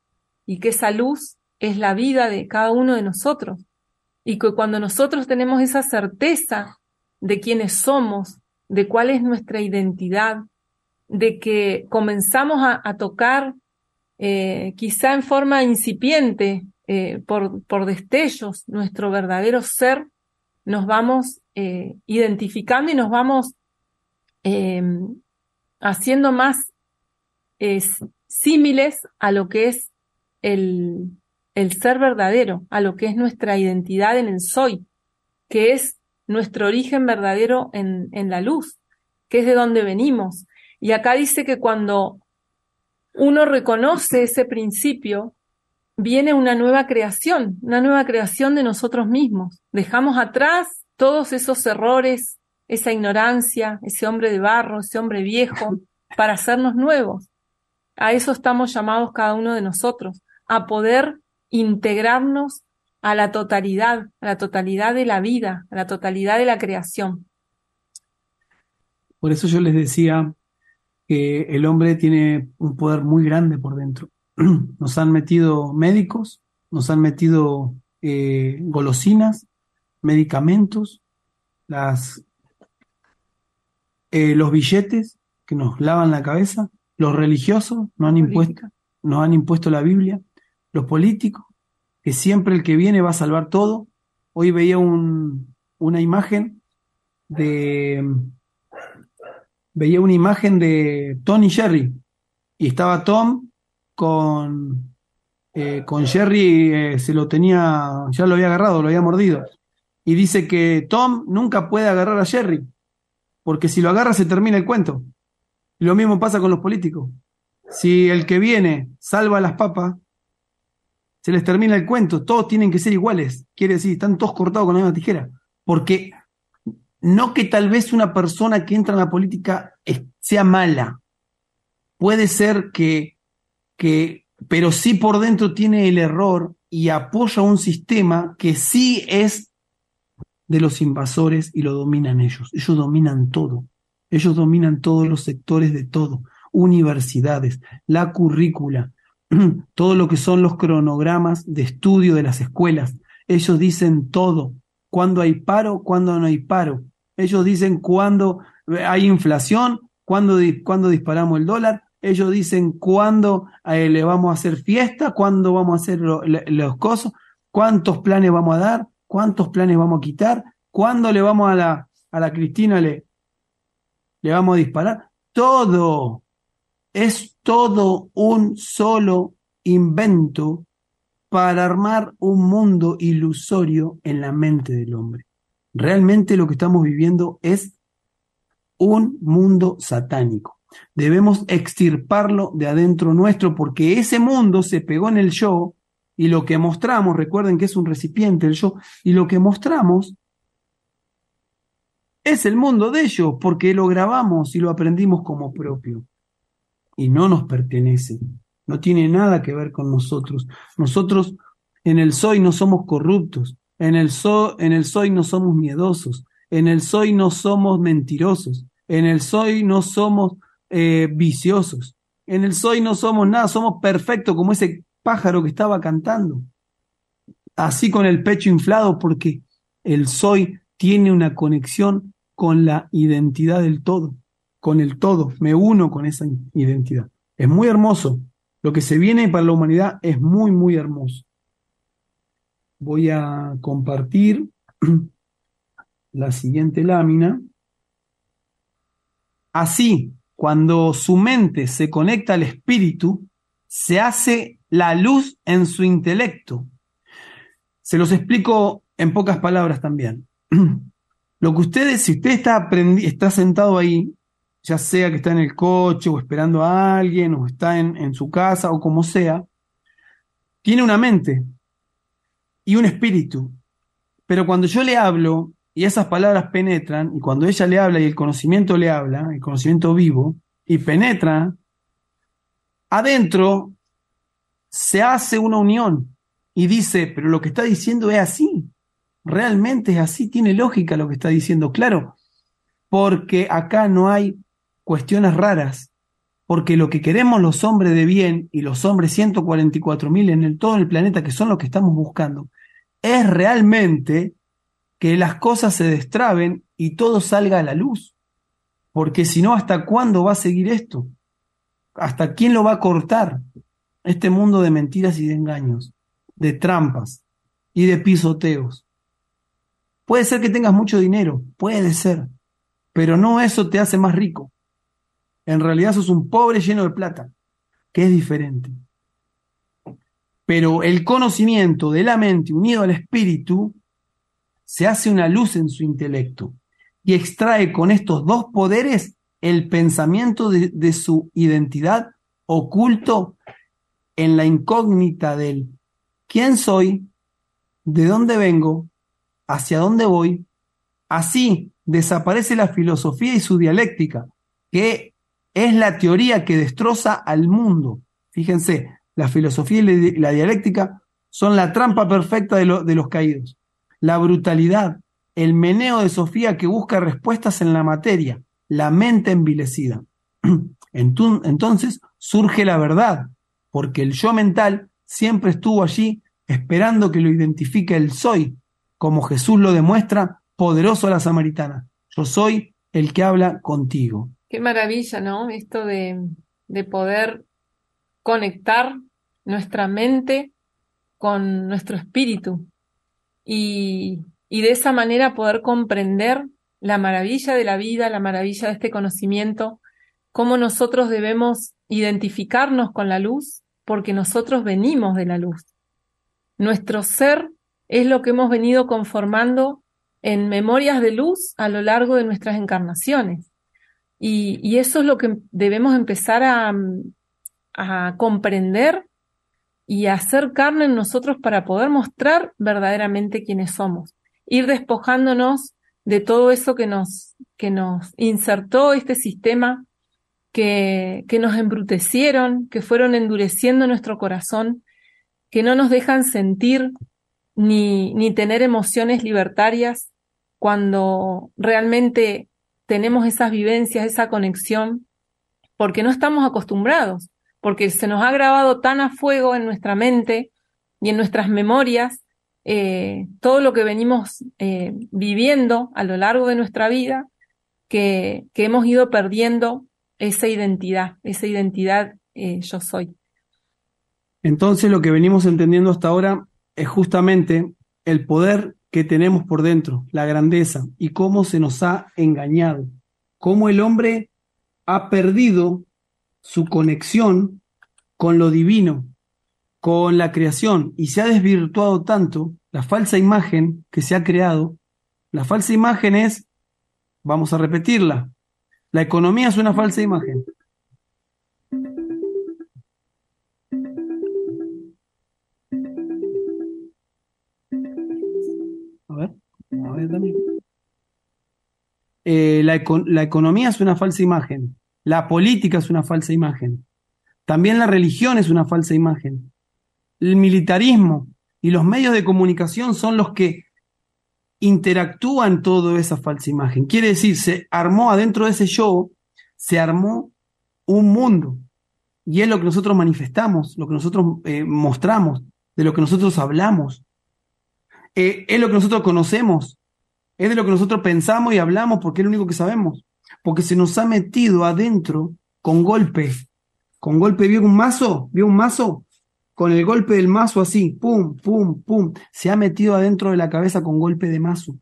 y que esa luz es la vida de cada uno de nosotros. Y que cuando nosotros tenemos esa certeza de quiénes somos, de cuál es nuestra identidad, de que comenzamos a, tocar eh, quizá en forma incipiente, eh, por, por, destellos, nuestro verdadero ser, nos vamos eh, identificando y nos vamos haciendo más símiles a lo que es el, el ser verdadero, a lo que es nuestra identidad en el soy, que es nuestro origen verdadero en, en la luz, que es de donde venimos. Y acá dice que cuando uno reconoce ese principio, viene una nueva creación, una nueva creación de nosotros mismos. Dejamos atrás todos esos errores, esa ignorancia, ese hombre de barro, ese hombre viejo, para hacernos nuevos. A eso estamos llamados cada uno de nosotros, a poder integrarnos a la totalidad, a la totalidad de la vida, a la totalidad de la creación. Por eso yo les decía que el hombre tiene un poder muy grande por dentro. Nos han metido médicos, nos han metido eh, golosinas, medicamentos, las, eh, los billetes que nos lavan la cabeza, los religiosos nos han, impuesto, nos han impuesto la Biblia, los políticos, que siempre el que viene va a salvar todo. Hoy veía un, una imagen de veía una imagen de Tony Jerry y estaba Tom con, eh, con Jerry, eh, se lo tenía, ya lo había agarrado, lo había mordido. Y dice que Tom nunca puede agarrar a Jerry, porque si lo agarra se termina el cuento. Y lo mismo pasa con los políticos. Si el que viene salva a las papas, se les termina el cuento, todos tienen que ser iguales. Quiere decir, están todos cortados con la misma tijera. Porque no que tal vez una persona que entra en la política sea mala. Puede ser que, que, pero sí por dentro tiene el error y apoya un sistema que sí es de los invasores y lo dominan ellos. Ellos dominan todo. Ellos dominan todos los sectores de todo. Universidades, la currícula, todo lo que son los cronogramas de estudio de las escuelas. Ellos dicen todo. Cuando hay paro, cuando no hay paro. Ellos dicen cuando hay inflación, cuando, cuando disparamos el dólar. Ellos dicen cuándo eh, le vamos a hacer fiesta, cuándo vamos a hacer los cosas, cuántos planes vamos a dar, cuántos planes vamos a quitar, cuándo le vamos a la, a la Cristina, le, le vamos a disparar. Todo es todo un solo invento para armar un mundo ilusorio en la mente del hombre. Realmente lo que estamos viviendo es un mundo satánico. Debemos extirparlo de adentro nuestro porque ese mundo se pegó en el yo y lo que mostramos, recuerden que es un recipiente el yo, y lo que mostramos es el mundo de ellos porque lo grabamos y lo aprendimos como propio y no nos pertenece. No tiene nada que ver con nosotros. Nosotros en el soy no somos corruptos, en el, en el soy no somos miedosos, en el soy no somos mentirosos, en el soy no somos eh, viciosos, en el soy no somos nada, somos perfectos como ese pájaro que estaba cantando. Así con el pecho inflado porque el soy tiene una conexión con la identidad del todo con el todo, me uno con esa identidad. Es muy hermoso. Lo que se viene para la humanidad es muy, muy hermoso. Voy a compartir la siguiente lámina. Así, cuando su mente se conecta al espíritu, se hace la luz en su intelecto. Se los explico en pocas palabras también. Lo que ustedes, si usted está, está sentado ahí ya sea que está en el coche o esperando a alguien o está en, su casa o como sea, tiene una mente y un espíritu. Pero cuando yo le hablo y esas palabras penetran, y cuando ella le habla y el conocimiento le habla, el conocimiento vivo, y penetra, adentro se hace una unión y dice, pero lo que está diciendo es así, realmente es así, tiene lógica lo que está diciendo. Claro, porque acá no hay cuestiones raras, porque lo que queremos los hombres de bien y los hombres 144 mil en el, todo el planeta, que son los que estamos buscando, es realmente que las cosas se destraben y todo salga a la luz. Porque si no, ¿hasta cuándo va a seguir esto? ¿Hasta quién lo va a cortar? Este mundo de mentiras y de engaños, de trampas y de pisoteos. Puede ser que tengas mucho dinero, puede ser, pero no eso te hace más rico. En realidad sos un pobre lleno de plata, que es diferente. Pero el conocimiento de la mente unido al espíritu se hace una luz en su intelecto y extrae con estos dos poderes el pensamiento de, de su identidad oculto en la incógnita del quién soy, de dónde vengo, hacia dónde voy. Así desaparece la filosofía y su dialéctica, que es la teoría que destroza al mundo. Fíjense, la filosofía y la dialéctica son la trampa perfecta de, de los caídos. La brutalidad, el meneo de Sofía que busca respuestas en la materia, la mente envilecida. Entonces surge la verdad, porque el yo mental siempre estuvo allí esperando que lo identifique el soy, como Jesús lo demuestra poderoso a la samaritana. Yo soy el que habla contigo. Qué maravilla, ¿no? Esto de, de poder conectar nuestra mente con nuestro espíritu y, y de esa manera poder comprender la maravilla de la vida, la maravilla de este conocimiento, cómo nosotros debemos identificarnos con la luz, porque nosotros venimos de la luz. Nuestro ser es lo que hemos venido conformando en memorias de luz a lo largo de nuestras encarnaciones. Y, eso es lo que debemos empezar a, comprender y a hacer carne en nosotros para poder mostrar verdaderamente quiénes somos. Ir despojándonos de todo eso que nos, que nos insertó este sistema, que, que nos embrutecieron, que fueron endureciendo nuestro corazón, que no nos dejan sentir ni, ni tener emociones libertarias cuando realmente tenemos esas vivencias, esa conexión, porque no estamos acostumbrados, porque se nos ha grabado tan a fuego en nuestra mente y en nuestras memorias eh, todo lo que venimos eh, viviendo a lo largo de nuestra vida, que, hemos ido perdiendo esa identidad, esa identidad eh, yo soy. Entonces lo que venimos entendiendo hasta ahora es justamente el poder que tenemos por dentro, la grandeza y cómo se nos ha engañado, cómo el hombre ha perdido su conexión con lo divino, con la creación, y se ha desvirtuado tanto la falsa imagen que se ha creado. La falsa imagen es, vamos a repetirla, la economía es una falsa imagen. Eh, la, la economía es una falsa imagen, la política es una falsa imagen, también la religión es una falsa imagen, el militarismo y los medios de comunicación son los que interactúan toda esa falsa imagen. Quiere decir, se armó adentro de ese show, se armó un mundo. Y es lo que nosotros manifestamos, lo que nosotros eh, mostramos, de lo que nosotros hablamos. Eh, es lo que nosotros conocemos, es de lo que nosotros pensamos y hablamos porque es lo único que sabemos. Porque se nos ha metido adentro con golpe. Con golpe, ¿vio un mazo? ¿Vio un mazo? Con el golpe del mazo así, pum, pum, pum. Se ha metido adentro de la cabeza con golpe de mazo.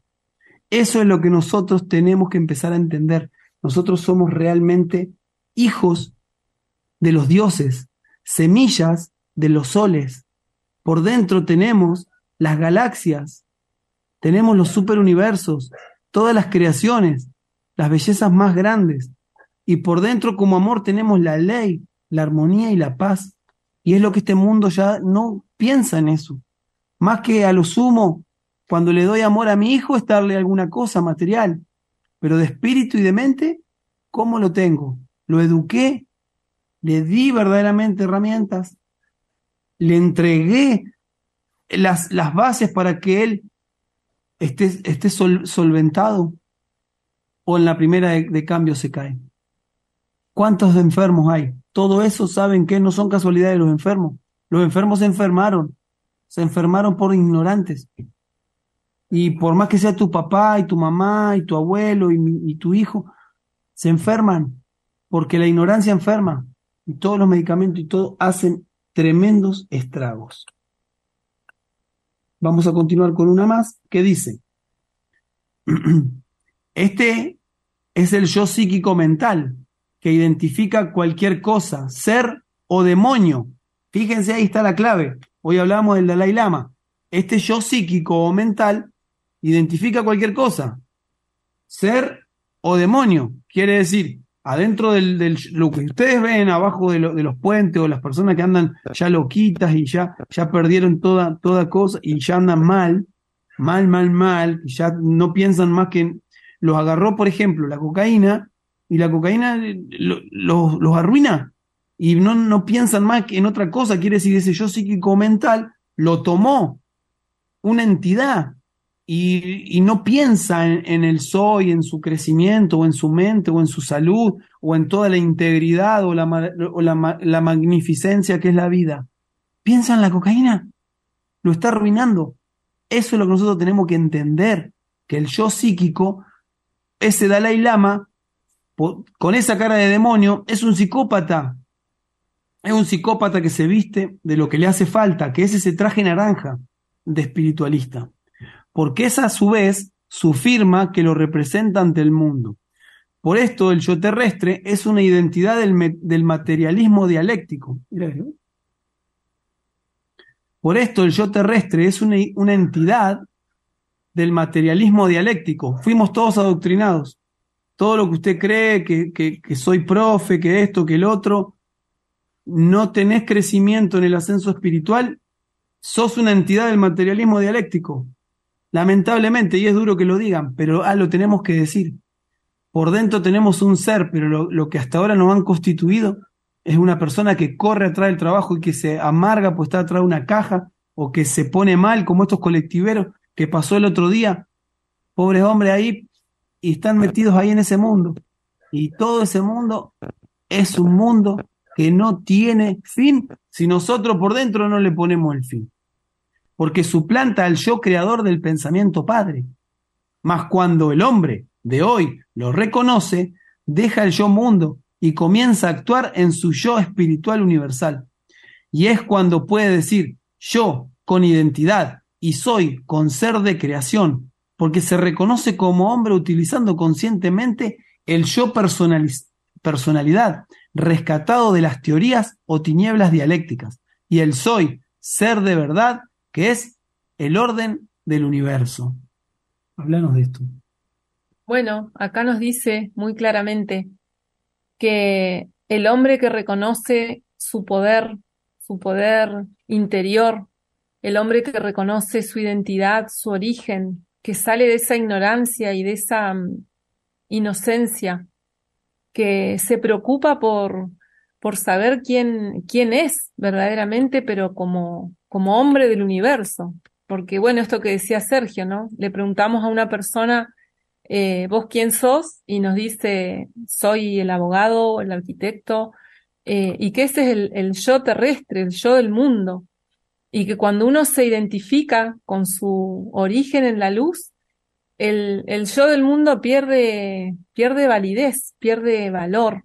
Eso es lo que nosotros tenemos que empezar a entender. Nosotros somos realmente hijos de los dioses, semillas de los soles. Por dentro tenemos las galaxias, tenemos los superuniversos, todas las creaciones, las bellezas más grandes. Y por dentro como amor tenemos la ley, la armonía y la paz. Y es lo que este mundo ya no piensa en eso. Más que a lo sumo, cuando le doy amor a mi hijo es darle alguna cosa material. Pero de espíritu y de mente, ¿cómo lo tengo? Lo eduqué, le di verdaderamente herramientas, le entregué las, las bases para que él esté, esté solventado. o en la primera de, cambio se cae. ¿Cuántos enfermos hay? Todo eso saben que no son casualidades los enfermos. Los enfermos se enfermaron, se enfermaron por ignorantes. Y por más que sea tu papá y tu mamá y tu abuelo y, y tu hijo, se enferman porque la ignorancia enferma y todos los medicamentos y todo hacen tremendos estragos. Vamos a continuar con una más que dice, este es el yo psíquico mental que identifica cualquier cosa, ser o demonio. Fíjense, ahí está la clave. Hoy hablamos del Dalai Lama. Este yo psíquico o mental identifica cualquier cosa, ser o demonio. Quiere decir, adentro del, lo que ustedes ven abajo de, lo, de, los puentes o las personas que andan ya loquitas y ya, ya perdieron toda, toda cosa y ya andan mal, mal, mal, mal, y ya no piensan más que los agarró, por ejemplo, la cocaína y la cocaína los lo, arruina y no, no piensan más que en otra cosa, quiere decir ese yo psíquico mental lo tomó una entidad y, no piensa en, en, el soy, en su crecimiento, o en su mente, o en su salud, o en toda la integridad, o la, o la, la magnificencia que es la vida. Piensa en la cocaína, lo está arruinando. Eso es lo que nosotros tenemos que entender, que el yo psíquico, ese Dalai Lama, con esa cara de demonio, es un psicópata. Es un psicópata que se viste de lo que le hace falta, que es ese traje naranja de espiritualista porque es a su vez su firma que lo representa ante el mundo. Por esto el yo terrestre es una identidad del, materialismo dialéctico. Por esto el yo terrestre es una, entidad del materialismo dialéctico. Fuimos todos adoctrinados. Todo lo que usted cree, que, que, que soy profe, que esto, que el otro, no tenés crecimiento en el ascenso espiritual, sos una entidad del materialismo dialéctico. Lamentablemente, y es duro que lo digan, pero ah, lo tenemos que decir. Por dentro tenemos un ser, pero lo, que hasta ahora nos han constituido es una persona que corre atrás del trabajo y que se amarga pues está atrás de una caja o que se pone mal, como estos colectiveros que pasó el otro día. Pobres hombres ahí y están metidos ahí en ese mundo. Y todo ese mundo es un mundo que no tiene fin si nosotros por dentro no le ponemos el fin porque suplanta al yo creador del pensamiento padre. Mas cuando el hombre de hoy lo reconoce, deja el yo mundo y comienza a actuar en su yo espiritual universal. Y es cuando puede decir yo con identidad y soy con ser de creación, porque se reconoce como hombre utilizando conscientemente el yo personalidad, rescatado de las teorías o tinieblas dialécticas, y el soy, ser de verdad, que es el orden del universo. Háblanos de esto. Bueno, acá nos dice muy claramente que el hombre que reconoce su poder, su poder interior, el hombre que reconoce su identidad, su origen, que sale de esa ignorancia y de esa um, inocencia, que se preocupa por, por saber quién, quién es verdaderamente, pero como, como hombre del universo. Porque bueno, esto que decía Sergio, ¿no? Le preguntamos a una persona, eh, ¿vos quién sos? Y nos dice, soy el abogado, el arquitecto, eh, y que ese es el, el yo terrestre, el yo del mundo. Y que cuando uno se identifica con su origen en la luz, el, el yo del mundo pierde, pierde validez, pierde valor.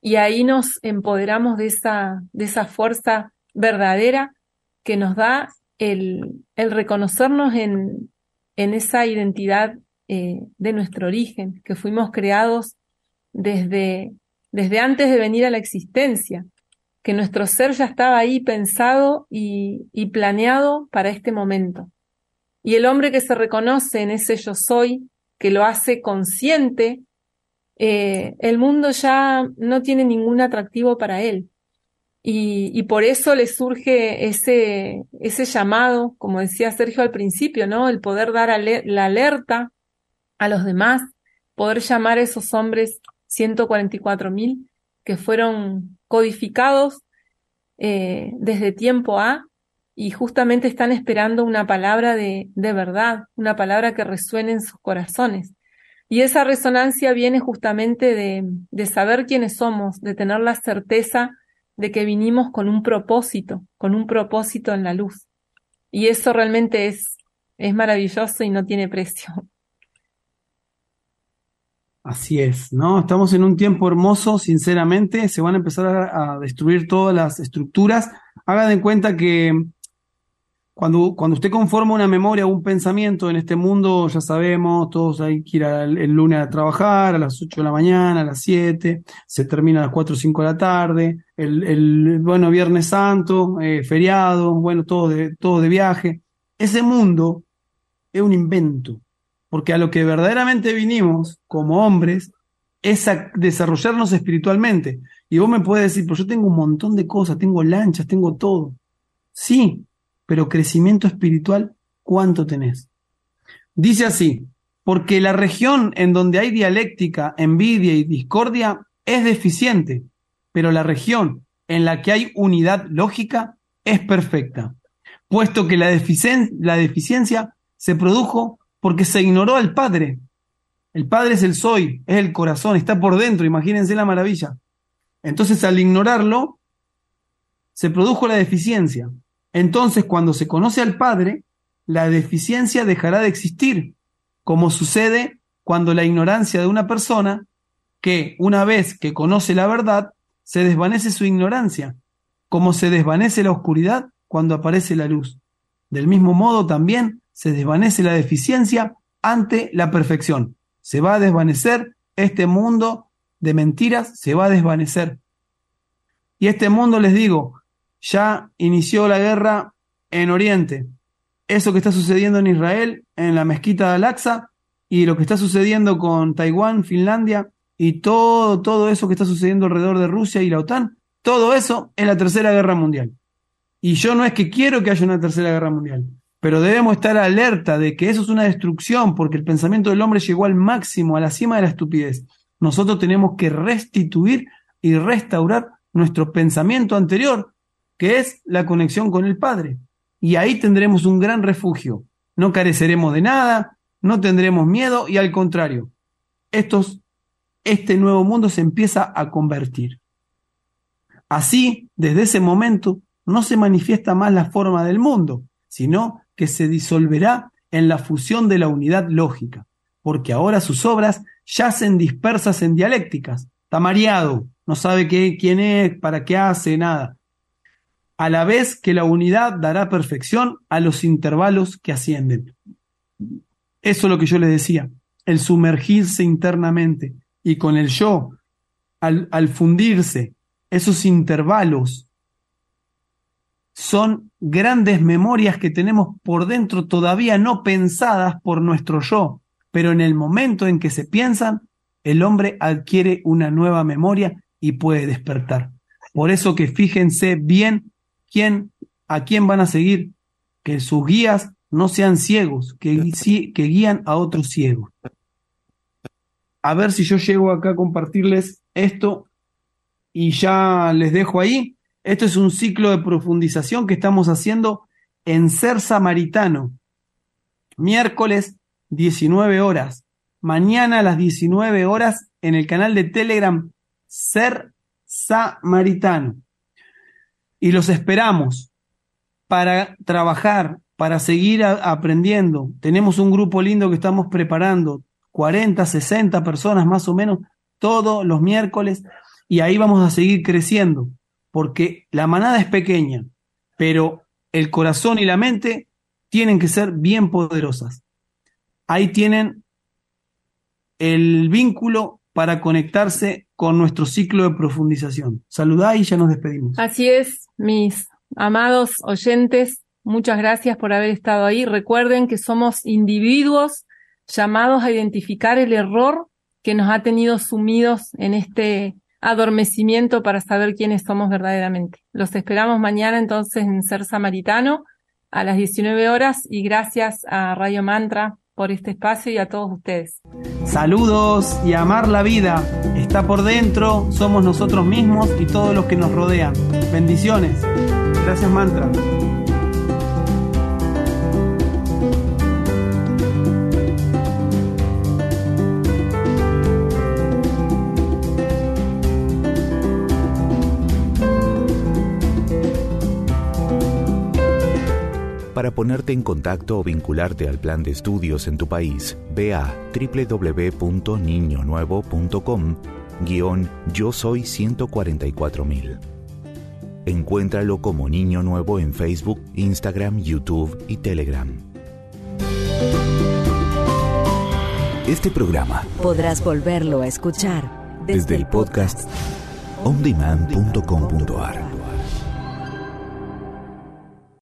Y ahí nos empoderamos de esa, de esa fuerza verdadera que nos da el, reconocernos en, esa identidad eh, de nuestro origen, que fuimos creados desde, antes de venir a la existencia, que nuestro ser ya estaba ahí pensado y, y planeado para este momento. Y el hombre que se reconoce en ese yo soy, que lo hace consciente, eh, el mundo ya no tiene ningún atractivo para él. Y, por eso le surge ese, ese llamado, como decía Sergio al principio, ¿no? El poder dar la alerta a los demás, poder llamar a esos hombres 144 mil que fueron codificados eh, desde tiempo A y justamente están esperando una palabra de, de verdad, una palabra que resuene en sus corazones. Y esa resonancia viene justamente de, de saber quiénes somos, de tener la certeza de que vinimos con un propósito, con un propósito en la luz. Y eso realmente es, es maravilloso y no tiene precio. Así es, ¿no? Estamos en un tiempo hermoso, sinceramente, se van a empezar a, a destruir todas las estructuras. Hagan en cuenta que cuando, cuando usted conforma una memoria o un pensamiento en este mundo, ya sabemos, todos hay que ir el, el, lunes a trabajar a las 8 de la mañana, a las 7, se termina a las 4 o 5 de la tarde, el, el bueno, Viernes Santo, eh, feriado, bueno, todo de, todo de viaje. Ese mundo es un invento, porque a lo que verdaderamente vinimos como hombres es a desarrollarnos espiritualmente. Y vos me puedes decir, pues yo tengo un montón de cosas, tengo lanchas, tengo todo. Sí, pero crecimiento espiritual, ¿cuánto tenés? Dice así, porque la región en donde hay dialéctica, envidia y discordia es deficiente, pero la región en la que hay unidad lógica es perfecta, puesto que la, deficien la deficiencia se produjo porque se ignoró al Padre. El Padre es el soy, es el corazón, está por dentro, imagínense la maravilla. Entonces al ignorarlo, se produjo la deficiencia. Entonces, cuando se conoce al Padre, la deficiencia dejará de existir, como sucede cuando la ignorancia de una persona, que una vez que conoce la verdad, se desvanece su ignorancia, como se desvanece la oscuridad cuando aparece la luz. Del mismo modo también se desvanece la deficiencia ante la perfección. Se va a desvanecer este mundo de mentiras, se va a desvanecer. Y este mundo, les digo, ya inició la guerra en Oriente. Eso que está sucediendo en Israel, en la mezquita de Al-Aqsa, y lo que está sucediendo con Taiwán, Finlandia, y todo, todo eso que está sucediendo alrededor de Rusia y la OTAN, todo eso es la tercera guerra mundial. Y yo no es que quiero que haya una tercera guerra mundial, pero debemos estar alerta de que eso es una destrucción, porque el pensamiento del hombre llegó al máximo, a la cima de la estupidez. Nosotros tenemos que restituir y restaurar nuestro pensamiento anterior, que es la conexión con el Padre. Y ahí tendremos un gran refugio. No careceremos de nada, no tendremos miedo y al contrario, estos, este nuevo mundo se empieza a convertir. Así, desde ese momento, no se manifiesta más la forma del mundo, sino que se disolverá en la fusión de la unidad lógica, porque ahora sus obras yacen dispersas en dialécticas. Está mareado, no sabe qué, quién es, para qué hace, nada a la vez que la unidad dará perfección a los intervalos que ascienden. Eso es lo que yo les decía, el sumergirse internamente y con el yo, al, al fundirse, esos intervalos son grandes memorias que tenemos por dentro todavía no pensadas por nuestro yo, pero en el momento en que se piensan, el hombre adquiere una nueva memoria y puede despertar. Por eso que fíjense bien quién, a quién van a seguir, que sus guías no sean ciegos, que, que guían a otros ciegos. A ver si yo llego acá a compartirles esto y ya les dejo ahí. Esto es un ciclo de profundización que estamos haciendo en Ser Samaritano. Miércoles 19 horas. Mañana a las 19 horas en el canal de Telegram Ser Samaritano y los esperamos para trabajar, para seguir aprendiendo. Tenemos un grupo lindo que estamos preparando, 40, 60 personas más o menos, todos los miércoles, y ahí vamos a seguir creciendo, porque la manada es pequeña, pero el corazón y la mente tienen que ser bien poderosas. Ahí tienen el vínculo para conectarse con nuestro ciclo de profundización. Saludá y ya nos despedimos. Así es, mis amados oyentes, muchas gracias por haber estado ahí. Recuerden que somos individuos llamados a identificar el error que nos ha tenido sumidos en este adormecimiento para saber quiénes somos verdaderamente. Los esperamos mañana entonces en Ser Samaritano a las 19 horas y gracias a Radio Mantra por este espacio y a todos ustedes. Saludos y amar la vida. Está por dentro, somos nosotros mismos y todos los que nos rodean. Bendiciones. Gracias, mantra. Para ponerte en contacto o vincularte al plan de estudios en tu país, ve a www.niñonuevo.com guion Yo Soy 144.000. Encuéntralo como Niño Nuevo en Facebook, Instagram, YouTube y Telegram. Este programa podrás volverlo a escuchar desde, el podcast ondemand.com.ar.